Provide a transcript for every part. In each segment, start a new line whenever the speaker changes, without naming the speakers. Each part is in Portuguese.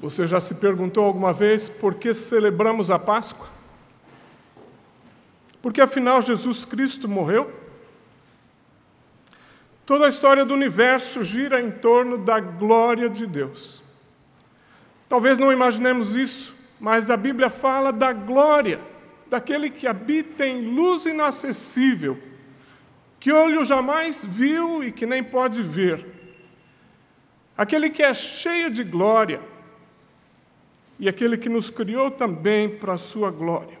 Você já se perguntou alguma vez por que celebramos a Páscoa? Porque afinal Jesus Cristo morreu? Toda a história do universo gira em torno da glória de Deus. Talvez não imaginemos isso, mas a Bíblia fala da glória daquele que habita em luz inacessível, que olho jamais viu e que nem pode ver. Aquele que é cheio de glória e aquele que nos criou também para a sua glória.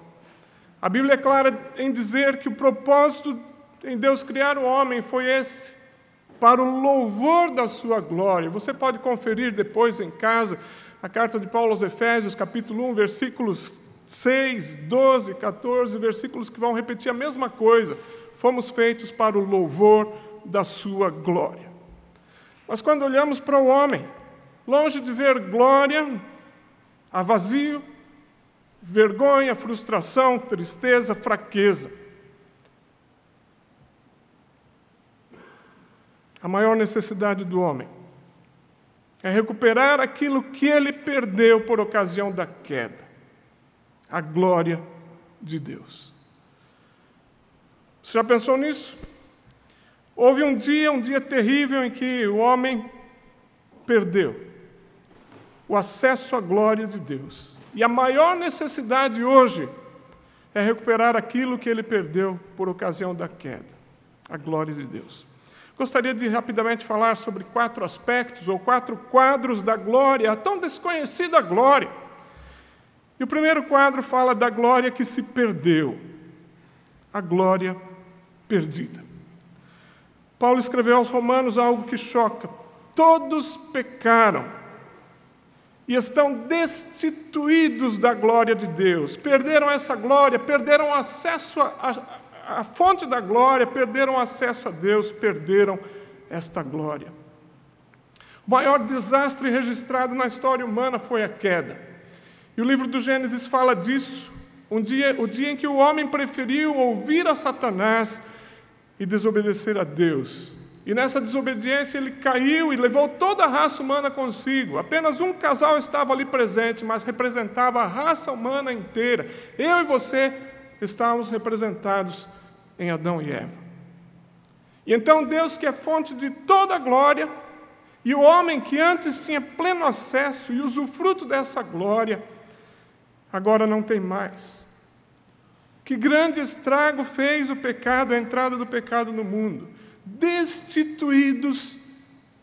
A Bíblia é clara em dizer que o propósito em Deus criar o homem foi esse, para o louvor da sua glória. Você pode conferir depois em casa a carta de Paulo aos Efésios, capítulo 1, versículos 6, 12, 14, versículos que vão repetir a mesma coisa. Fomos feitos para o louvor da sua glória. Mas quando olhamos para o homem, longe de ver glória, há vazio, vergonha, frustração, tristeza, fraqueza. A maior necessidade do homem é recuperar aquilo que ele perdeu por ocasião da queda a glória de Deus. Você já pensou nisso? Houve um dia, um dia terrível, em que o homem perdeu o acesso à glória de Deus. E a maior necessidade hoje é recuperar aquilo que ele perdeu por ocasião da queda a glória de Deus. Gostaria de rapidamente falar sobre quatro aspectos ou quatro quadros da glória, a tão desconhecida glória e o primeiro quadro fala da glória que se perdeu, a glória perdida. Paulo escreveu aos Romanos algo que choca: todos pecaram e estão destituídos da glória de Deus, perderam essa glória, perderam acesso à fonte da glória, perderam acesso a Deus, perderam esta glória. O maior desastre registrado na história humana foi a queda. E o livro do Gênesis fala disso. Um dia, o dia em que o homem preferiu ouvir a Satanás e desobedecer a Deus. E nessa desobediência ele caiu e levou toda a raça humana consigo. Apenas um casal estava ali presente, mas representava a raça humana inteira. Eu e você estávamos representados em Adão e Eva. E então Deus, que é fonte de toda a glória, e o homem que antes tinha pleno acesso e usufruto dessa glória, agora não tem mais. Que grande estrago fez o pecado, a entrada do pecado no mundo, destituídos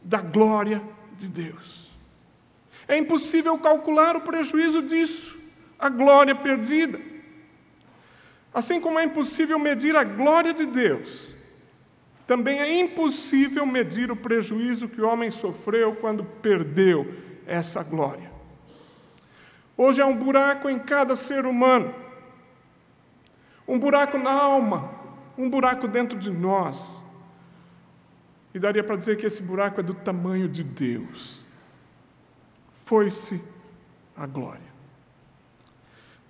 da glória de Deus. É impossível calcular o prejuízo disso, a glória perdida. Assim como é impossível medir a glória de Deus, também é impossível medir o prejuízo que o homem sofreu quando perdeu essa glória. Hoje há um buraco em cada ser humano, um buraco na alma, um buraco dentro de nós. E daria para dizer que esse buraco é do tamanho de Deus. Foi-se a glória.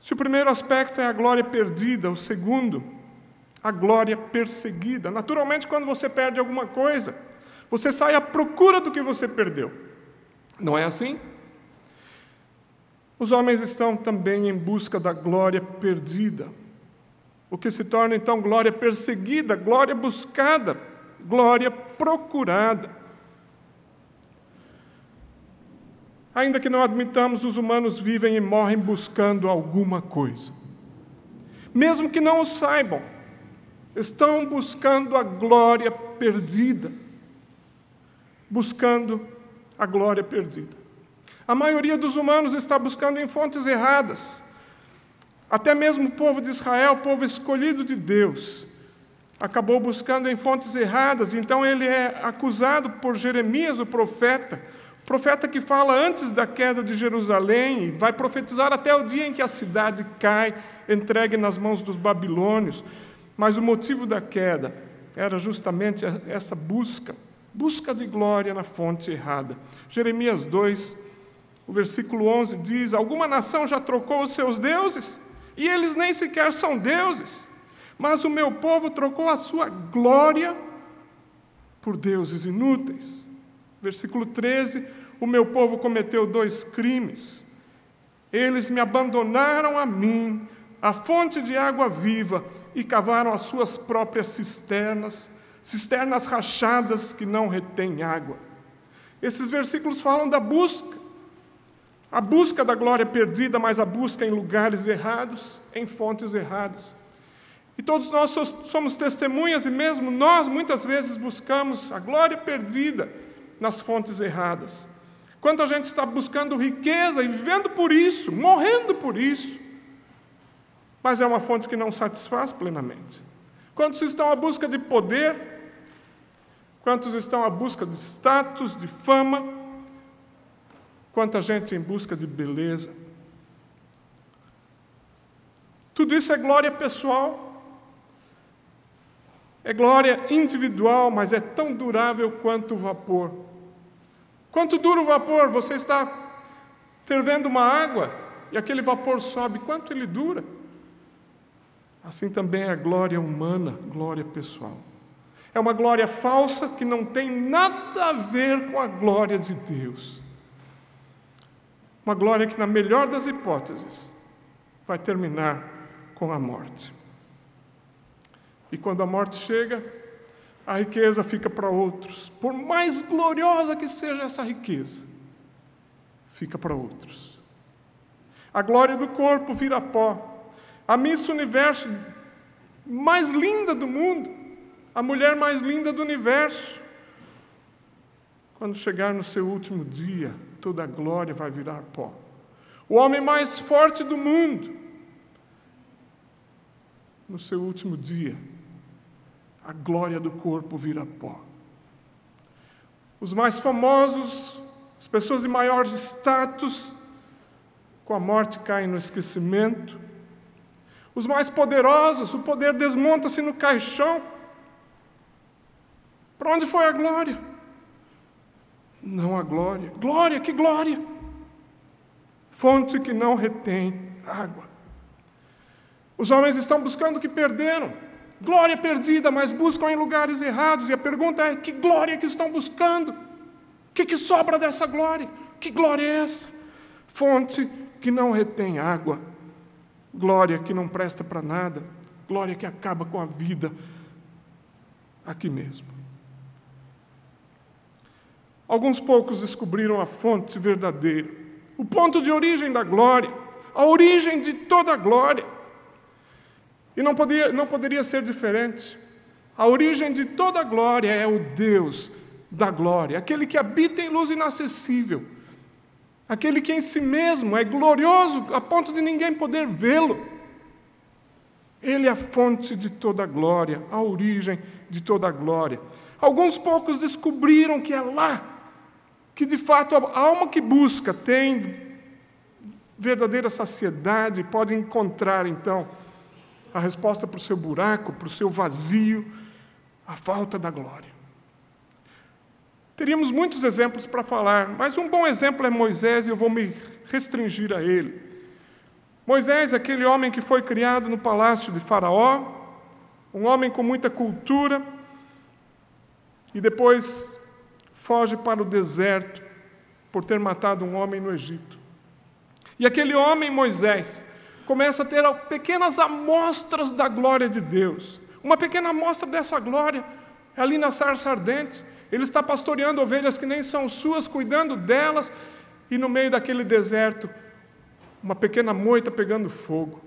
Se o primeiro aspecto é a glória perdida, o segundo, a glória perseguida. Naturalmente, quando você perde alguma coisa, você sai à procura do que você perdeu. Não é assim? Os homens estão também em busca da glória perdida, o que se torna então glória perseguida, glória buscada, glória procurada. Ainda que não admitamos, os humanos vivem e morrem buscando alguma coisa. Mesmo que não o saibam, estão buscando a glória perdida. Buscando a glória perdida. A maioria dos humanos está buscando em fontes erradas. Até mesmo o povo de Israel, o povo escolhido de Deus, acabou buscando em fontes erradas, então ele é acusado por Jeremias, o profeta, profeta que fala antes da queda de Jerusalém e vai profetizar até o dia em que a cidade cai, entregue nas mãos dos babilônios. Mas o motivo da queda era justamente essa busca, busca de glória na fonte errada. Jeremias 2, o versículo 11 diz: Alguma nação já trocou os seus deuses, e eles nem sequer são deuses, mas o meu povo trocou a sua glória por deuses inúteis. Versículo 13: o meu povo cometeu dois crimes. Eles me abandonaram a mim, a fonte de água viva, e cavaram as suas próprias cisternas, cisternas rachadas que não retêm água. Esses versículos falam da busca, a busca da glória perdida, mas a busca em lugares errados, em fontes erradas. E todos nós somos testemunhas, e mesmo nós muitas vezes buscamos a glória perdida nas fontes erradas. Quanta gente está buscando riqueza e vivendo por isso, morrendo por isso, mas é uma fonte que não satisfaz plenamente. Quantos estão à busca de poder? Quantos estão à busca de status, de fama? Quanta gente em busca de beleza? Tudo isso é glória pessoal, é glória individual, mas é tão durável quanto o vapor. Quanto dura o vapor? Você está fervendo uma água e aquele vapor sobe. Quanto ele dura? Assim também é a glória humana, glória pessoal. É uma glória falsa que não tem nada a ver com a glória de Deus. Uma glória que, na melhor das hipóteses, vai terminar com a morte. E quando a morte chega, a riqueza fica para outros. Por mais gloriosa que seja essa riqueza, fica para outros. A glória do corpo vira pó. A Miss Universo mais linda do mundo, a mulher mais linda do universo. Quando chegar no seu último dia, toda a glória vai virar pó. O homem mais forte do mundo, no seu último dia, a glória do corpo vira pó. Os mais famosos, as pessoas de maior status, com a morte caem no esquecimento. Os mais poderosos, o poder desmonta-se no caixão. Para onde foi a glória? Não a glória. Glória, que glória! Fonte que não retém água. Os homens estão buscando o que perderam. Glória perdida, mas buscam em lugares errados. E a pergunta é: que glória que estão buscando? O que, que sobra dessa glória? Que glória é essa? Fonte que não retém água, glória que não presta para nada, glória que acaba com a vida aqui mesmo. Alguns poucos descobriram a fonte verdadeira, o ponto de origem da glória, a origem de toda a glória. E não, podia, não poderia ser diferente. A origem de toda a glória é o Deus da glória, aquele que habita em luz inacessível, aquele que em si mesmo é glorioso a ponto de ninguém poder vê-lo. Ele é a fonte de toda a glória, a origem de toda a glória. Alguns poucos descobriram que é lá que de fato a alma que busca tem verdadeira saciedade, pode encontrar então a resposta para o seu buraco, para o seu vazio, a falta da glória. Teríamos muitos exemplos para falar, mas um bom exemplo é Moisés e eu vou me restringir a ele. Moisés, aquele homem que foi criado no palácio de Faraó, um homem com muita cultura, e depois foge para o deserto por ter matado um homem no Egito. E aquele homem, Moisés, começa a ter pequenas amostras da glória de Deus. Uma pequena amostra dessa glória é ali na sarça ardente. Ele está pastoreando ovelhas que nem são suas, cuidando delas, e no meio daquele deserto, uma pequena moita pegando fogo.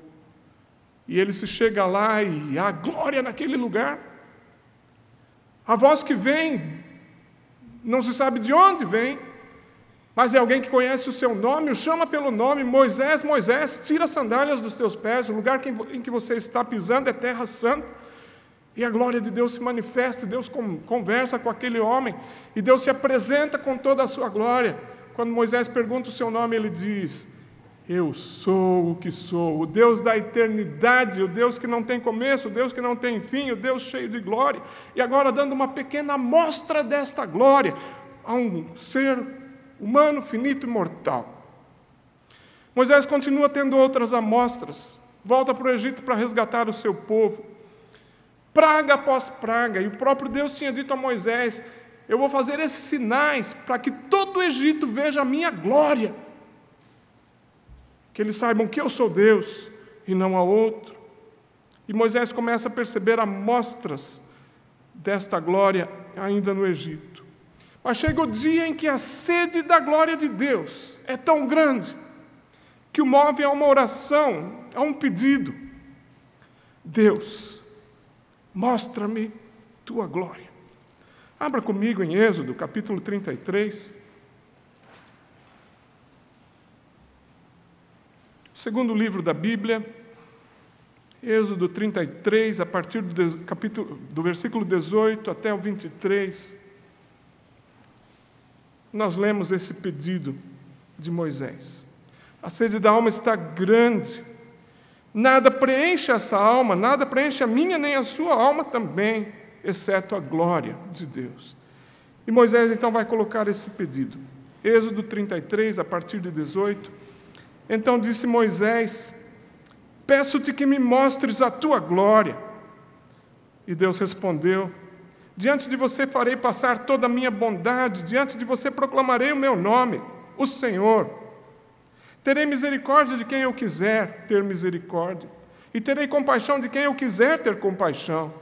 E ele se chega lá e há glória naquele lugar. A voz que vem, não se sabe de onde vem, mas é alguém que conhece o seu nome, o chama pelo nome, Moisés, Moisés, tira as sandálias dos teus pés, o lugar em que você está pisando é terra santa. E a glória de Deus se manifesta, Deus conversa com aquele homem, e Deus se apresenta com toda a sua glória. Quando Moisés pergunta o seu nome, ele diz: Eu sou o que sou, o Deus da eternidade, o Deus que não tem começo, o Deus que não tem fim, o Deus cheio de glória. E agora, dando uma pequena amostra desta glória a um ser humano, finito e mortal. Moisés continua tendo outras amostras, volta para o Egito para resgatar o seu povo. Praga após praga, e o próprio Deus tinha dito a Moisés: Eu vou fazer esses sinais para que todo o Egito veja a minha glória. Que eles saibam que eu sou Deus e não há outro. E Moisés começa a perceber amostras desta glória ainda no Egito. Mas chega o dia em que a sede da glória de Deus é tão grande que o move a uma oração, a um pedido. Deus, mostra-me tua glória. Abra comigo em Êxodo, capítulo 33. Segundo livro da Bíblia, Êxodo 33, a partir do, capítulo, do versículo 18 até o 23, nós lemos esse pedido de Moisés. A sede da alma está grande, nada preenche essa alma, nada preenche a minha nem a sua alma também exceto a glória de Deus. E Moisés então vai colocar esse pedido. Êxodo 33, a partir de 18. Então disse Moisés: Peço-te que me mostres a tua glória. E Deus respondeu: Diante de você farei passar toda a minha bondade, diante de você proclamarei o meu nome, o Senhor. Terei misericórdia de quem eu quiser ter misericórdia, e terei compaixão de quem eu quiser ter compaixão.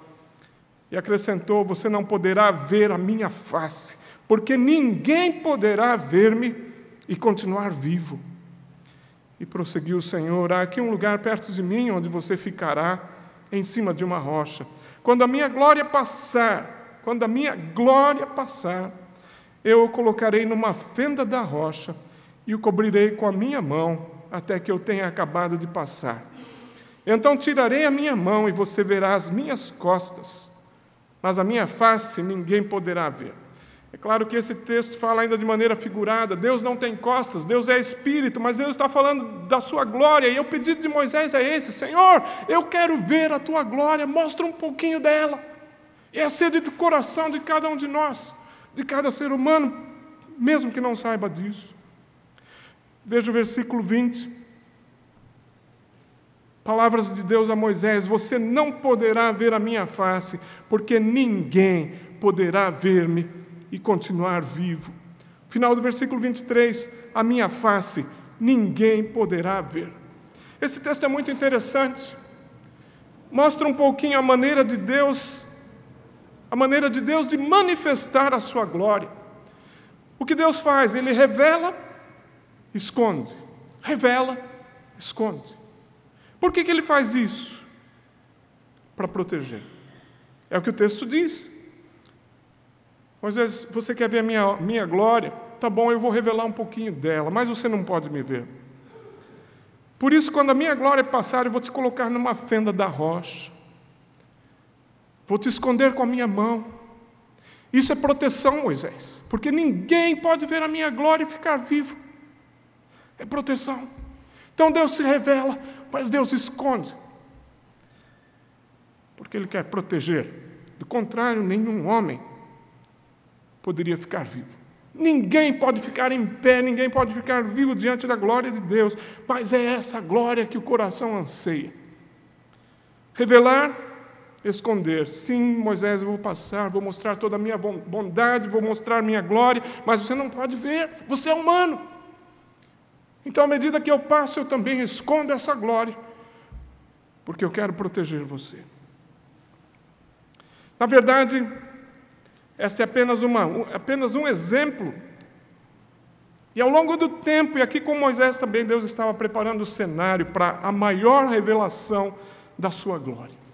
E acrescentou: Você não poderá ver a minha face, porque ninguém poderá ver-me e continuar vivo. E prosseguiu o Senhor: Há aqui um lugar perto de mim onde você ficará, em cima de uma rocha. Quando a minha glória passar, quando a minha glória passar, eu o colocarei numa fenda da rocha e o cobrirei com a minha mão até que eu tenha acabado de passar. Então tirarei a minha mão e você verá as minhas costas mas a minha face ninguém poderá ver. É claro que esse texto fala ainda de maneira figurada. Deus não tem costas, Deus é espírito, mas Deus está falando da sua glória. E o pedido de Moisés é esse: Senhor, eu quero ver a tua glória, mostra um pouquinho dela. É a sede do coração de cada um de nós, de cada ser humano, mesmo que não saiba disso. Veja o versículo 20. Palavras de Deus a Moisés: Você não poderá ver a minha face, porque ninguém poderá ver-me e continuar vivo. Final do versículo 23: A minha face ninguém poderá ver. Esse texto é muito interessante. Mostra um pouquinho a maneira de Deus, a maneira de Deus de manifestar a sua glória. O que Deus faz? Ele revela, esconde. Revela, esconde. Por que, que ele faz isso? Para proteger. É o que o texto diz. Moisés, você quer ver a minha, minha glória? Tá bom, eu vou revelar um pouquinho dela, mas você não pode me ver. Por isso, quando a minha glória passar, eu vou te colocar numa fenda da rocha. Vou te esconder com a minha mão. Isso é proteção, Moisés, porque ninguém pode ver a minha glória e ficar vivo. É proteção. Então Deus se revela, mas Deus esconde. Porque Ele quer proteger. Do contrário, nenhum homem poderia ficar vivo. Ninguém pode ficar em pé, ninguém pode ficar vivo diante da glória de Deus, mas é essa glória que o coração anseia. Revelar, esconder. Sim, Moisés, eu vou passar, vou mostrar toda a minha bondade, vou mostrar minha glória, mas você não pode ver, você é humano. Então, à medida que eu passo, eu também escondo essa glória, porque eu quero proteger você. Na verdade, este é apenas, uma, apenas um exemplo. E ao longo do tempo, e aqui com Moisés também, Deus estava preparando o cenário para a maior revelação da sua glória.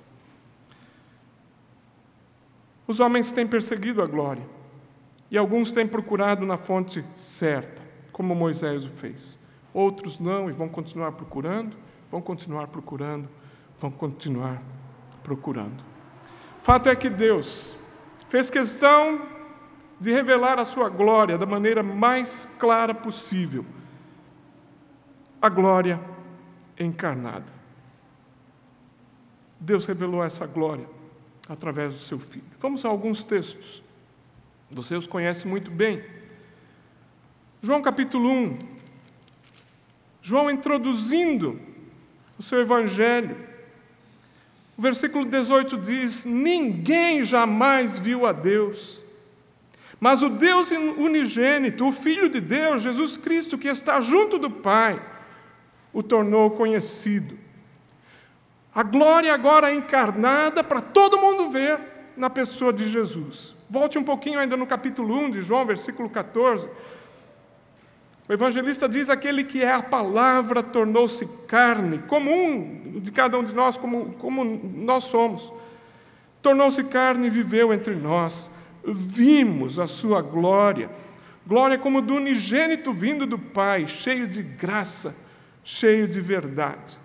Os homens têm perseguido a glória, e alguns têm procurado na fonte certa, como Moisés o fez. Outros não e vão continuar procurando, vão continuar procurando, vão continuar procurando. Fato é que Deus fez questão de revelar a sua glória da maneira mais clara possível. A glória encarnada. Deus revelou essa glória através do seu filho. Vamos a alguns textos. Você os conhece muito bem. João capítulo 1, João introduzindo o seu evangelho. O versículo 18 diz: Ninguém jamais viu a Deus, Mas o Deus unigênito, o Filho de Deus, Jesus Cristo, que está junto do Pai, o tornou conhecido. A glória agora é encarnada para todo mundo ver na pessoa de Jesus. Volte um pouquinho ainda no capítulo 1 de João, versículo 14. O evangelista diz: aquele que é a palavra tornou-se carne, como um de cada um de nós, como, como nós somos. Tornou-se carne e viveu entre nós. Vimos a sua glória, glória como do unigênito vindo do Pai, cheio de graça, cheio de verdade.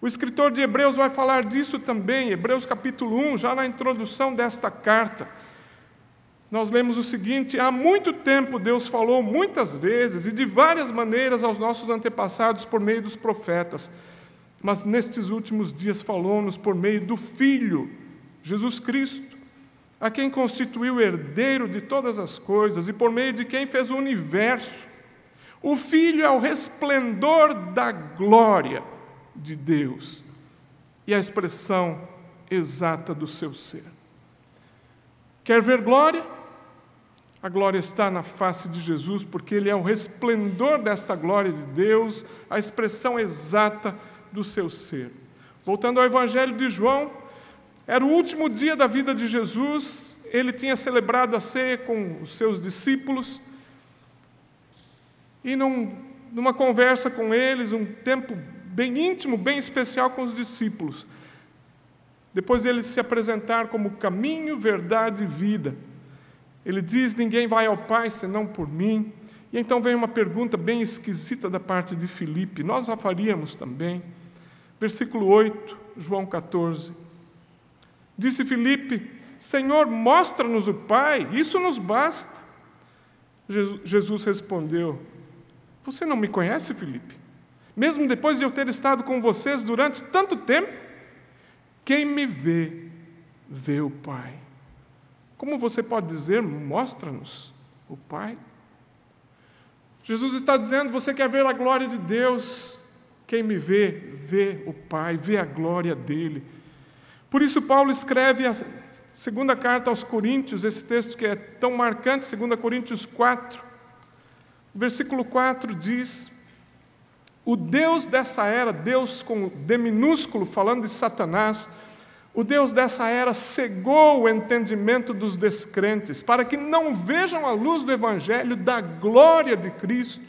O escritor de Hebreus vai falar disso também, Hebreus capítulo 1, já na introdução desta carta nós lemos o seguinte: há muito tempo Deus falou muitas vezes e de várias maneiras aos nossos antepassados por meio dos profetas, mas nestes últimos dias falou-nos por meio do Filho, Jesus Cristo, a quem constituiu herdeiro de todas as coisas e por meio de quem fez o universo. O Filho é o resplendor da glória de Deus e a expressão exata do seu ser. Quer ver glória? A glória está na face de Jesus, porque Ele é o resplendor desta glória de Deus, a expressão exata do seu ser. Voltando ao Evangelho de João, era o último dia da vida de Jesus, ele tinha celebrado a ceia com os seus discípulos, e num, numa conversa com eles, um tempo bem íntimo, bem especial com os discípulos, depois dele se apresentar como caminho, verdade e vida ele diz: Ninguém vai ao Pai senão por mim. E então vem uma pergunta bem esquisita da parte de Filipe, nós a faríamos também. Versículo 8, João 14. Disse Filipe: Senhor, mostra-nos o Pai, isso nos basta. Jesus respondeu: Você não me conhece, Filipe? Mesmo depois de eu ter estado com vocês durante tanto tempo? Quem me vê, vê o Pai. Como você pode dizer, mostra-nos o Pai? Jesus está dizendo: você quer ver a glória de Deus? Quem me vê, vê o Pai, vê a glória dele. Por isso, Paulo escreve a segunda carta aos Coríntios, esse texto que é tão marcante, 2 Coríntios 4, versículo 4 diz: O Deus dessa era, Deus com D minúsculo, falando de Satanás, o Deus dessa era cegou o entendimento dos descrentes, para que não vejam a luz do Evangelho da glória de Cristo,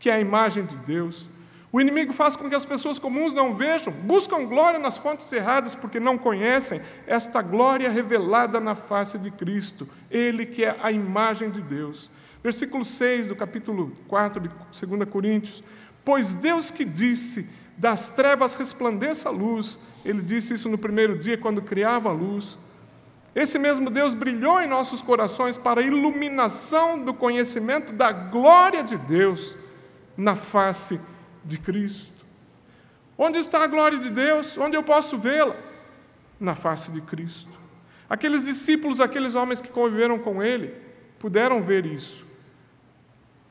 que é a imagem de Deus. O inimigo faz com que as pessoas comuns não vejam, buscam glória nas fontes erradas, porque não conhecem esta glória revelada na face de Cristo, Ele que é a imagem de Deus. Versículo 6 do capítulo 4 de 2 Coríntios: Pois Deus que disse: Das trevas resplandeça a luz, ele disse isso no primeiro dia, quando criava a luz. Esse mesmo Deus brilhou em nossos corações para a iluminação do conhecimento da glória de Deus na face de Cristo. Onde está a glória de Deus? Onde eu posso vê-la? Na face de Cristo. Aqueles discípulos, aqueles homens que conviveram com Ele, puderam ver isso,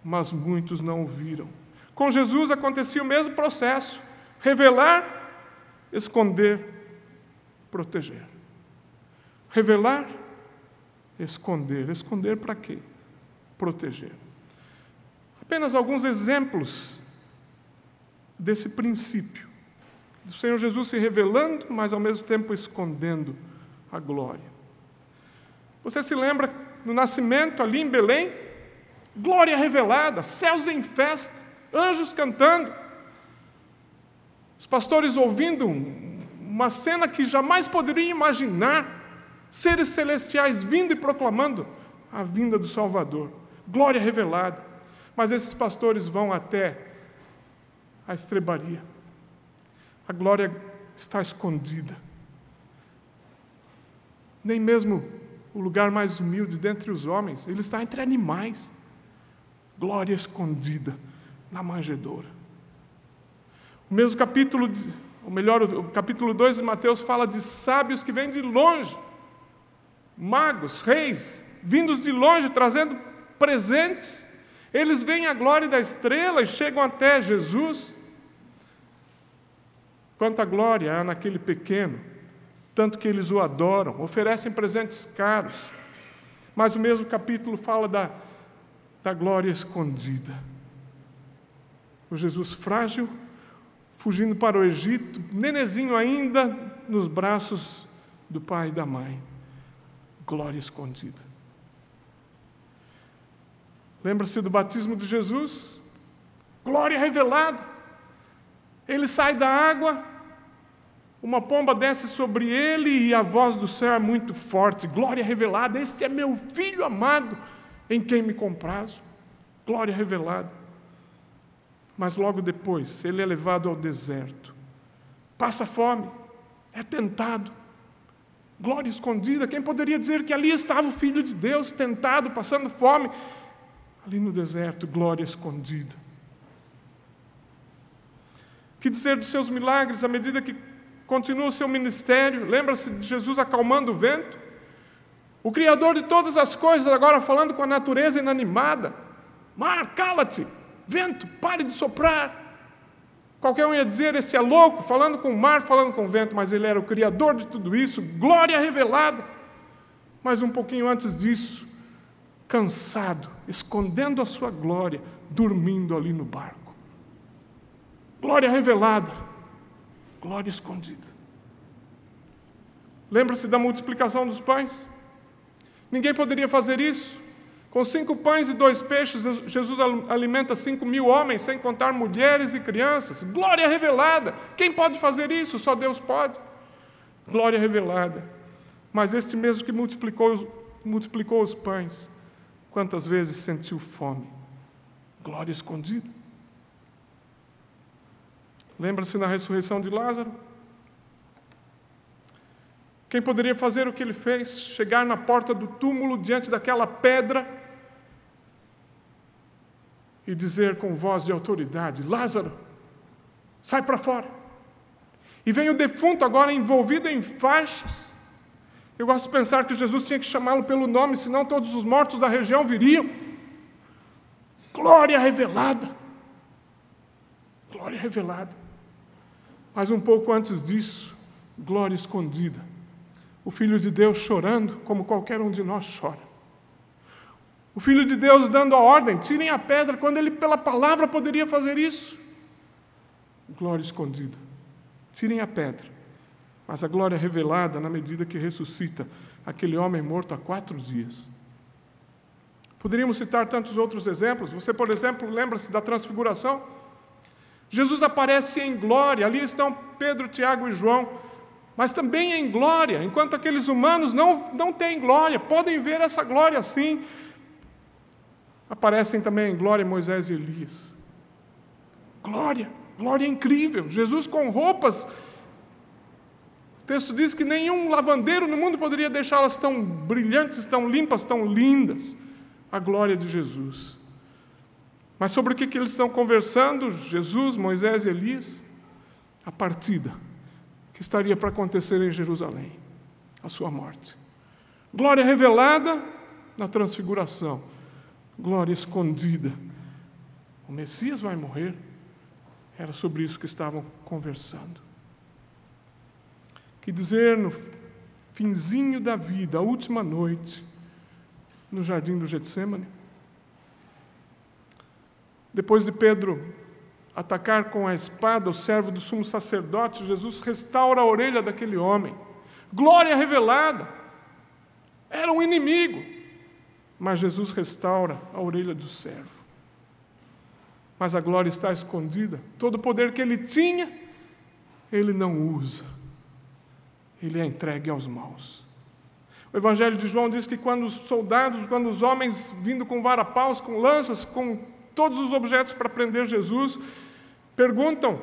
mas muitos não o viram. Com Jesus acontecia o mesmo processo: revelar esconder, proteger. Revelar, esconder. Esconder para quê? Proteger. Apenas alguns exemplos desse princípio. Do Senhor Jesus se revelando, mas ao mesmo tempo escondendo a glória. Você se lembra no nascimento ali em Belém? Glória revelada, céus em festa, anjos cantando. Os pastores ouvindo uma cena que jamais poderiam imaginar, seres celestiais vindo e proclamando a vinda do Salvador, glória revelada. Mas esses pastores vão até a estrebaria. A glória está escondida. Nem mesmo o lugar mais humilde dentre os homens, ele está entre animais. Glória escondida na manjedoura. O mesmo capítulo, ou melhor, o capítulo 2 de Mateus fala de sábios que vêm de longe, magos, reis, vindos de longe trazendo presentes. Eles veem a glória da estrela e chegam até Jesus. Quanta glória há naquele pequeno, tanto que eles o adoram, oferecem presentes caros. Mas o mesmo capítulo fala da, da glória escondida. O Jesus frágil, fugindo para o Egito, nenezinho ainda, nos braços do pai e da mãe. Glória escondida. Lembra-se do batismo de Jesus? Glória revelada. Ele sai da água, uma pomba desce sobre ele e a voz do céu é muito forte. Glória revelada. Este é meu filho amado, em quem me comprazo. Glória revelada. Mas logo depois, ele é levado ao deserto. Passa fome, é tentado. Glória escondida. Quem poderia dizer que ali estava o filho de Deus, tentado, passando fome? Ali no deserto, glória escondida. Que dizer dos seus milagres à medida que continua o seu ministério? Lembra-se de Jesus acalmando o vento? O Criador de todas as coisas, agora falando com a natureza inanimada. Mar, cala-te! Vento, pare de soprar! Qualquer um ia dizer, esse é louco, falando com o mar, falando com o vento, mas ele era o Criador de tudo isso, glória revelada. Mas um pouquinho antes disso, cansado, escondendo a sua glória, dormindo ali no barco. Glória revelada, glória escondida. Lembra-se da multiplicação dos pães? Ninguém poderia fazer isso. Com cinco pães e dois peixes, Jesus alimenta cinco mil homens, sem contar mulheres e crianças. Glória revelada. Quem pode fazer isso? Só Deus pode. Glória revelada. Mas este mesmo que multiplicou, multiplicou os pães, Quantas vezes sentiu fome? Glória escondida. Lembra-se na ressurreição de Lázaro? Quem poderia fazer o que ele fez? Chegar na porta do túmulo diante daquela pedra e dizer com voz de autoridade: Lázaro, sai para fora. E vem o defunto agora envolvido em faixas eu gosto de pensar que Jesus tinha que chamá-lo pelo nome, senão todos os mortos da região viriam. Glória revelada. Glória revelada. Mas um pouco antes disso, glória escondida. O Filho de Deus chorando, como qualquer um de nós chora. O Filho de Deus dando a ordem: tirem a pedra, quando ele, pela palavra, poderia fazer isso. Glória escondida. Tirem a pedra mas a glória é revelada na medida que ressuscita aquele homem morto há quatro dias. Poderíamos citar tantos outros exemplos. Você, por exemplo, lembra-se da transfiguração? Jesus aparece em glória, ali estão Pedro, Tiago e João, mas também em glória, enquanto aqueles humanos não, não têm glória, podem ver essa glória assim. Aparecem também em glória Moisés e Elias. Glória, glória incrível. Jesus com roupas o texto diz que nenhum lavandeiro no mundo poderia deixá-las tão brilhantes, tão limpas, tão lindas. A glória de Jesus. Mas sobre o que, que eles estão conversando, Jesus, Moisés e Elias? A partida que estaria para acontecer em Jerusalém, a sua morte. Glória revelada na transfiguração, glória escondida. O Messias vai morrer. Era sobre isso que estavam conversando. Que dizer no finzinho da vida, a última noite, no jardim do Getsemane? Depois de Pedro atacar com a espada o servo do sumo sacerdote, Jesus restaura a orelha daquele homem. Glória revelada. Era um inimigo, mas Jesus restaura a orelha do servo. Mas a glória está escondida. Todo o poder que ele tinha, ele não usa ele é entregue aos maus. O Evangelho de João diz que quando os soldados, quando os homens vindo com varapaus, com lanças, com todos os objetos para prender Jesus, perguntam,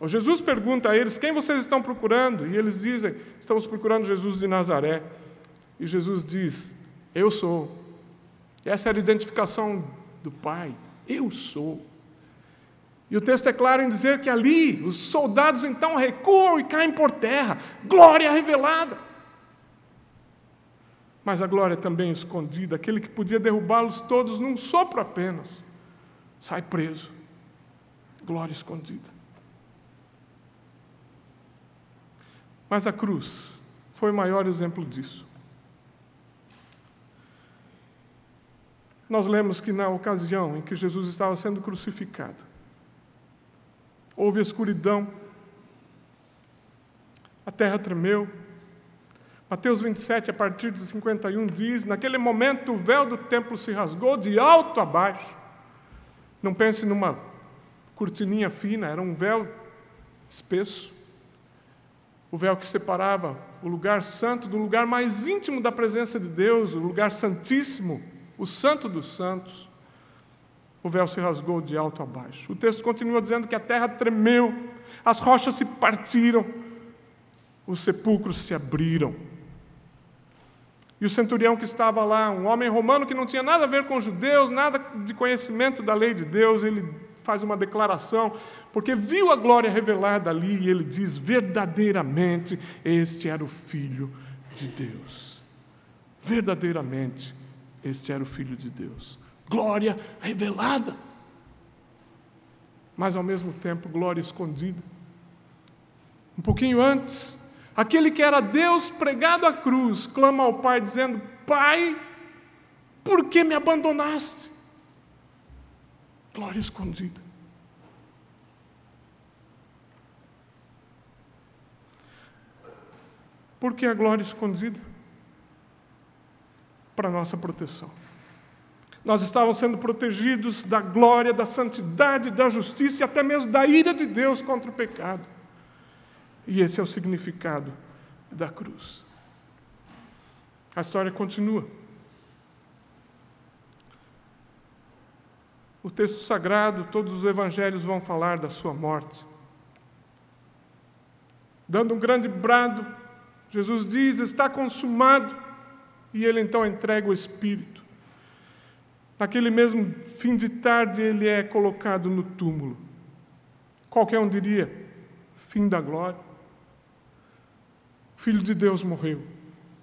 ou Jesus pergunta a eles: quem vocês estão procurando? E eles dizem: estamos procurando Jesus de Nazaré. E Jesus diz: Eu sou. Essa era a identificação do Pai: Eu sou. E o texto é claro em dizer que ali os soldados então recuam e caem por terra. Glória revelada. Mas a glória também escondida, aquele que podia derrubá-los todos num sopro apenas, sai preso. Glória escondida. Mas a cruz foi o maior exemplo disso. Nós lemos que na ocasião em que Jesus estava sendo crucificado, houve escuridão, a terra tremeu. Mateus 27, a partir de 51, diz: Naquele momento o véu do templo se rasgou de alto a baixo. Não pense numa cortininha fina, era um véu espesso. O véu que separava o lugar santo do lugar mais íntimo da presença de Deus, o lugar santíssimo, o santo dos santos. O véu se rasgou de alto a baixo. O texto continua dizendo que a terra tremeu, as rochas se partiram, os sepulcros se abriram. E o centurião que estava lá, um homem romano que não tinha nada a ver com os judeus, nada de conhecimento da lei de Deus, ele faz uma declaração, porque viu a glória revelada ali e ele diz: verdadeiramente este era o Filho de Deus. Verdadeiramente este era o Filho de Deus. Glória revelada, mas ao mesmo tempo glória escondida. Um pouquinho antes, aquele que era Deus pregado à cruz clama ao Pai, dizendo: Pai, por que me abandonaste? Glória escondida. Por que a glória escondida? Para nossa proteção. Nós estávamos sendo protegidos da glória, da santidade, da justiça e até mesmo da ira de Deus contra o pecado. E esse é o significado da cruz. A história continua. O texto sagrado, todos os evangelhos vão falar da sua morte. Dando um grande brado, Jesus diz: Está consumado. E ele então entrega o Espírito. Naquele mesmo fim de tarde, ele é colocado no túmulo. Qualquer um diria: fim da glória. O Filho de Deus morreu.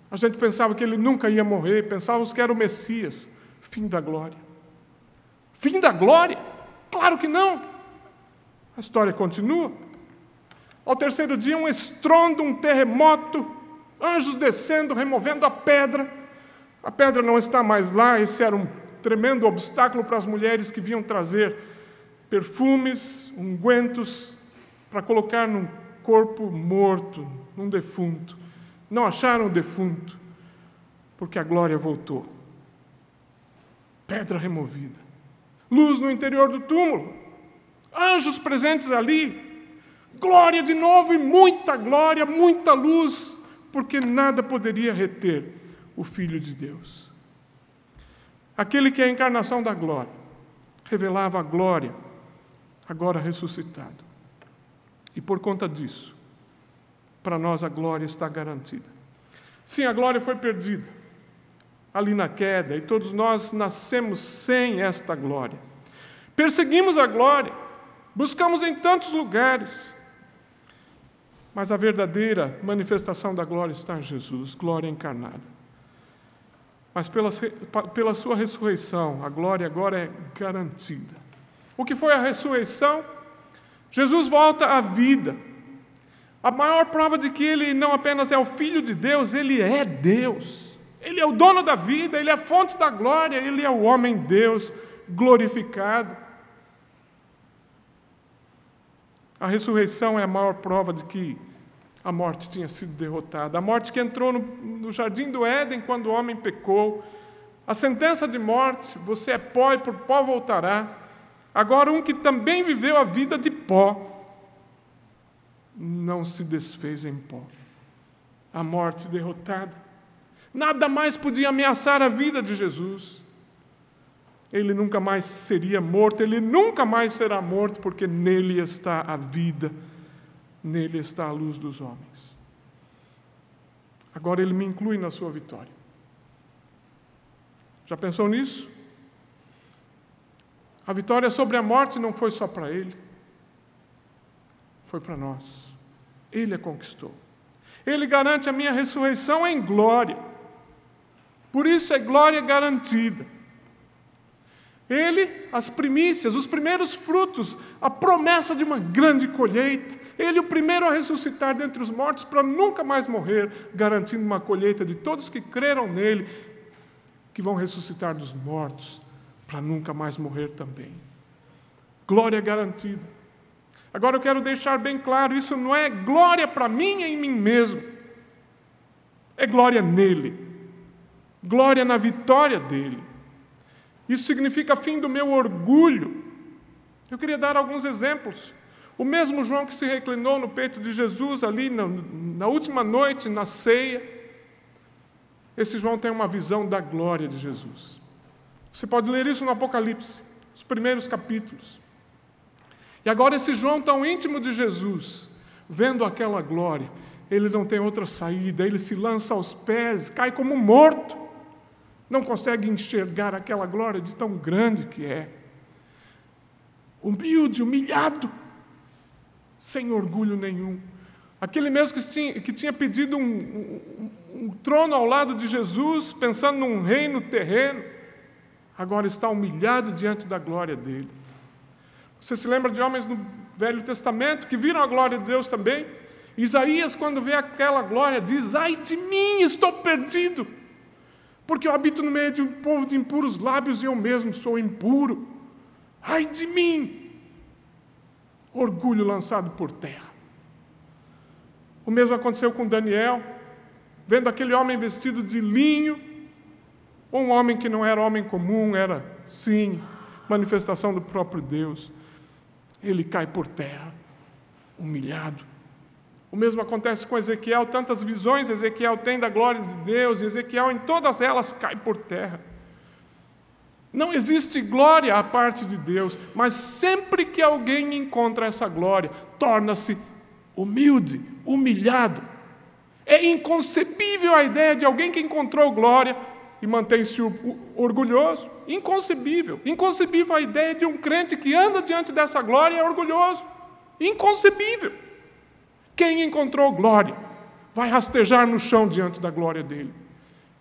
A gente pensava que ele nunca ia morrer, pensávamos que era o Messias. Fim da glória. Fim da glória? Claro que não. A história continua. Ao terceiro dia, um estrondo, um terremoto, anjos descendo, removendo a pedra. A pedra não está mais lá, esse era um tremendo obstáculo para as mulheres que vinham trazer perfumes, ungüentos, para colocar num corpo morto, num defunto. Não acharam o defunto, porque a glória voltou. Pedra removida luz no interior do túmulo, anjos presentes ali, glória de novo e muita glória, muita luz, porque nada poderia reter o Filho de Deus. Aquele que é a encarnação da glória, revelava a glória, agora ressuscitado. E por conta disso, para nós a glória está garantida. Sim, a glória foi perdida ali na queda, e todos nós nascemos sem esta glória. Perseguimos a glória, buscamos em tantos lugares, mas a verdadeira manifestação da glória está em Jesus, glória encarnada. Mas pela, pela sua ressurreição, a glória agora é garantida. O que foi a ressurreição? Jesus volta à vida. A maior prova de que ele não apenas é o Filho de Deus, ele é Deus. Ele é o dono da vida, ele é a fonte da glória, ele é o homem Deus glorificado. A ressurreição é a maior prova de que a morte tinha sido derrotada. A morte que entrou no, no jardim do Éden quando o homem pecou. A sentença de morte, você é pó e por pó voltará. Agora, um que também viveu a vida de pó, não se desfez em pó. A morte derrotada. Nada mais podia ameaçar a vida de Jesus. Ele nunca mais seria morto, ele nunca mais será morto, porque nele está a vida, nele está a luz dos homens. Agora ele me inclui na sua vitória. Já pensou nisso? A vitória sobre a morte não foi só para ele, foi para nós. Ele a conquistou. Ele garante a minha ressurreição em glória. Por isso é glória garantida. Ele, as primícias, os primeiros frutos, a promessa de uma grande colheita. Ele, o primeiro a ressuscitar dentre os mortos para nunca mais morrer, garantindo uma colheita de todos que creram nele, que vão ressuscitar dos mortos para nunca mais morrer também. Glória garantida. Agora eu quero deixar bem claro: isso não é glória para mim em mim mesmo, é glória nele, glória na vitória dele. Isso significa fim do meu orgulho. Eu queria dar alguns exemplos. O mesmo João que se reclinou no peito de Jesus ali na, na última noite, na ceia, esse João tem uma visão da glória de Jesus. Você pode ler isso no Apocalipse, os primeiros capítulos. E agora, esse João tão íntimo de Jesus, vendo aquela glória, ele não tem outra saída, ele se lança aos pés, cai como morto, não consegue enxergar aquela glória de tão grande que é. Humilde, humilhado, sem orgulho nenhum. Aquele mesmo que tinha, que tinha pedido um, um, um trono ao lado de Jesus, pensando num reino terreno, agora está humilhado diante da glória dele. Você se lembra de homens no Velho Testamento que viram a glória de Deus também? Isaías, quando vê aquela glória, diz: Ai de mim, estou perdido, porque eu habito no meio de um povo de impuros lábios e eu mesmo sou impuro. Ai de mim! Orgulho lançado por terra. O mesmo aconteceu com Daniel, vendo aquele homem vestido de linho, um homem que não era homem comum, era, sim, manifestação do próprio Deus ele cai por terra, humilhado. O mesmo acontece com Ezequiel, tantas visões Ezequiel tem da glória de Deus, e Ezequiel em todas elas cai por terra. Não existe glória à parte de Deus, mas sempre que alguém encontra essa glória, torna-se humilde, humilhado. É inconcebível a ideia de alguém que encontrou glória e mantém-se orgulhoso. Inconcebível. Inconcebível a ideia de um crente que anda diante dessa glória e é orgulhoso. Inconcebível. Quem encontrou glória vai rastejar no chão diante da glória dele.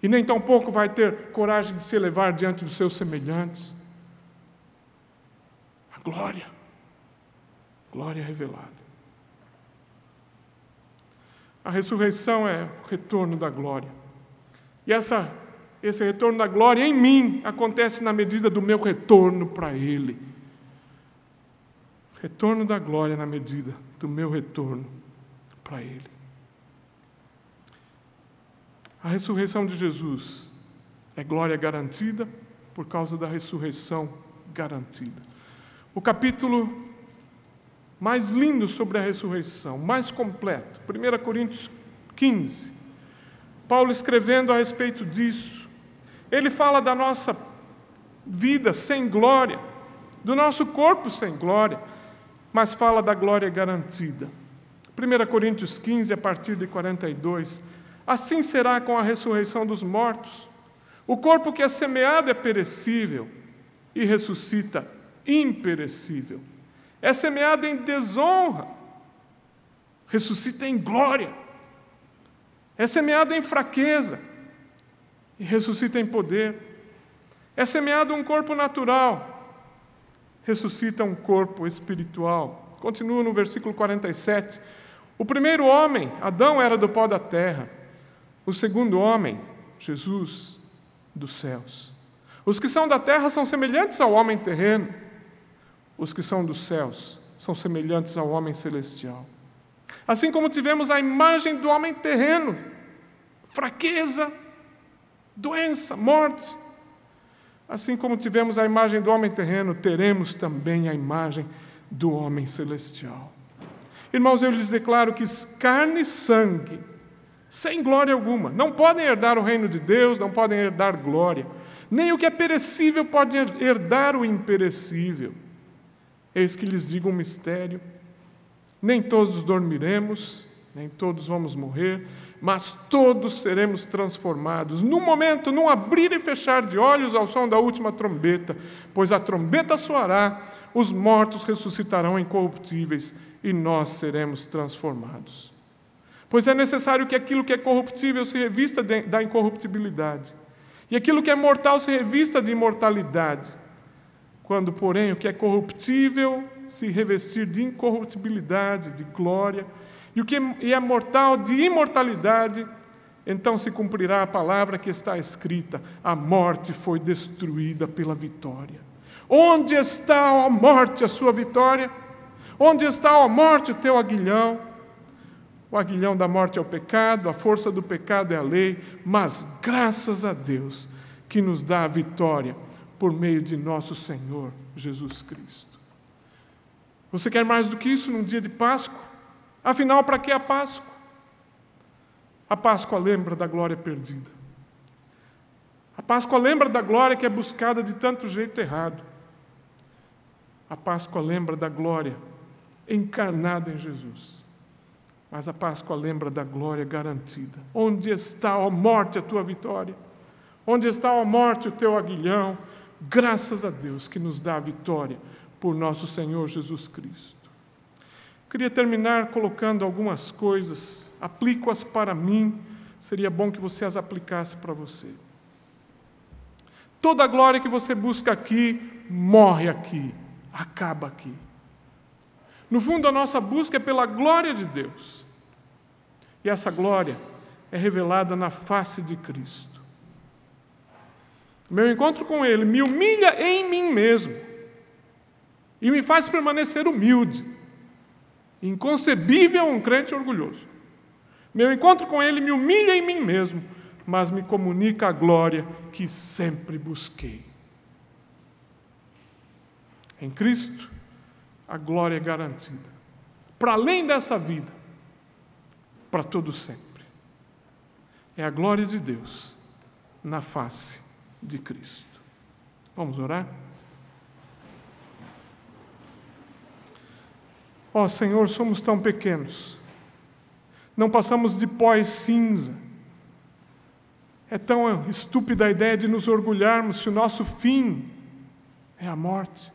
E nem tampouco vai ter coragem de se elevar diante dos seus semelhantes. A glória. Glória revelada. A ressurreição é o retorno da glória. E essa esse retorno da glória em mim acontece na medida do meu retorno para Ele. Retorno da glória na medida do meu retorno para Ele. A ressurreição de Jesus é glória garantida por causa da ressurreição garantida. O capítulo mais lindo sobre a ressurreição, mais completo, 1 Coríntios 15. Paulo escrevendo a respeito disso, ele fala da nossa vida sem glória, do nosso corpo sem glória, mas fala da glória garantida. 1 Coríntios 15, a partir de 42. Assim será com a ressurreição dos mortos. O corpo que é semeado é perecível e ressuscita imperecível. É semeado em desonra, ressuscita em glória. É semeado em fraqueza, e ressuscita em poder. É semeado um corpo natural, ressuscita um corpo espiritual. Continua no versículo 47. O primeiro homem, Adão, era do pó da terra. O segundo homem, Jesus, dos céus. Os que são da terra são semelhantes ao homem terreno. Os que são dos céus são semelhantes ao homem celestial. Assim como tivemos a imagem do homem terreno, fraqueza, doença, morte. Assim como tivemos a imagem do homem terreno, teremos também a imagem do homem celestial. Irmãos, eu lhes declaro que carne e sangue, sem glória alguma, não podem herdar o reino de Deus, não podem herdar glória. Nem o que é perecível pode herdar o imperecível. Eis que lhes digo um mistério: nem todos dormiremos, nem todos vamos morrer, mas todos seremos transformados, num momento, num abrir e fechar de olhos ao som da última trombeta, pois a trombeta soará, os mortos ressuscitarão incorruptíveis e nós seremos transformados. Pois é necessário que aquilo que é corruptível se revista da incorruptibilidade, e aquilo que é mortal se revista de imortalidade. Quando, porém, o que é corruptível se revestir de incorruptibilidade, de glória, e o que é mortal de imortalidade, então se cumprirá a palavra que está escrita: a morte foi destruída pela vitória. Onde está, ó morte, a sua vitória? Onde está, ó morte, o teu aguilhão? O aguilhão da morte é o pecado, a força do pecado é a lei, mas graças a Deus que nos dá a vitória por meio de nosso Senhor Jesus Cristo. Você quer mais do que isso num dia de Páscoa? Afinal, para que a Páscoa? A Páscoa lembra da glória perdida. A Páscoa lembra da glória que é buscada de tanto jeito errado. A Páscoa lembra da glória encarnada em Jesus. Mas a Páscoa lembra da glória garantida. Onde está, ó morte, a tua vitória? Onde está, ó morte, o teu aguilhão? Graças a Deus que nos dá a vitória por nosso Senhor Jesus Cristo. Queria terminar colocando algumas coisas, aplico-as para mim, seria bom que você as aplicasse para você. Toda a glória que você busca aqui, morre aqui, acaba aqui. No fundo, a nossa busca é pela glória de Deus. E essa glória é revelada na face de Cristo. Meu encontro com Ele me humilha em mim mesmo e me faz permanecer humilde. Inconcebível um crente orgulhoso. Meu encontro com Ele me humilha em mim mesmo, mas me comunica a glória que sempre busquei. Em Cristo, a glória é garantida. Para além dessa vida, para todo sempre. É a glória de Deus na face de Cristo. Vamos orar? Ó oh, Senhor, somos tão pequenos, não passamos de pó e cinza. É tão estúpida a ideia de nos orgulharmos se o nosso fim é a morte.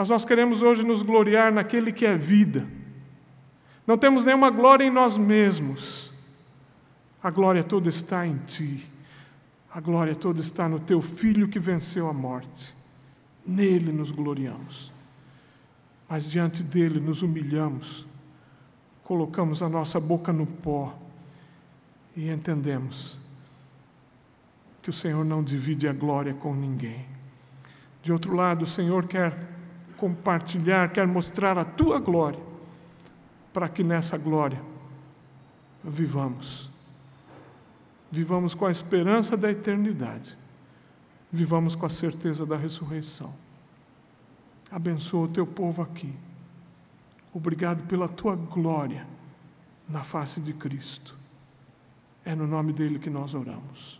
Mas nós queremos hoje nos gloriar naquele que é vida. Não temos nenhuma glória em nós mesmos. A glória toda está em Ti. A glória toda está no Teu Filho que venceu a morte. Nele nos gloriamos. Mas diante dele nos humilhamos, colocamos a nossa boca no pó e entendemos que o Senhor não divide a glória com ninguém. De outro lado, o Senhor quer compartilhar, quer mostrar a tua glória, para que nessa glória vivamos. Vivamos com a esperança da eternidade. Vivamos com a certeza da ressurreição. Abençoa o teu povo aqui. Obrigado pela tua glória na face de Cristo. É no nome dele que nós oramos.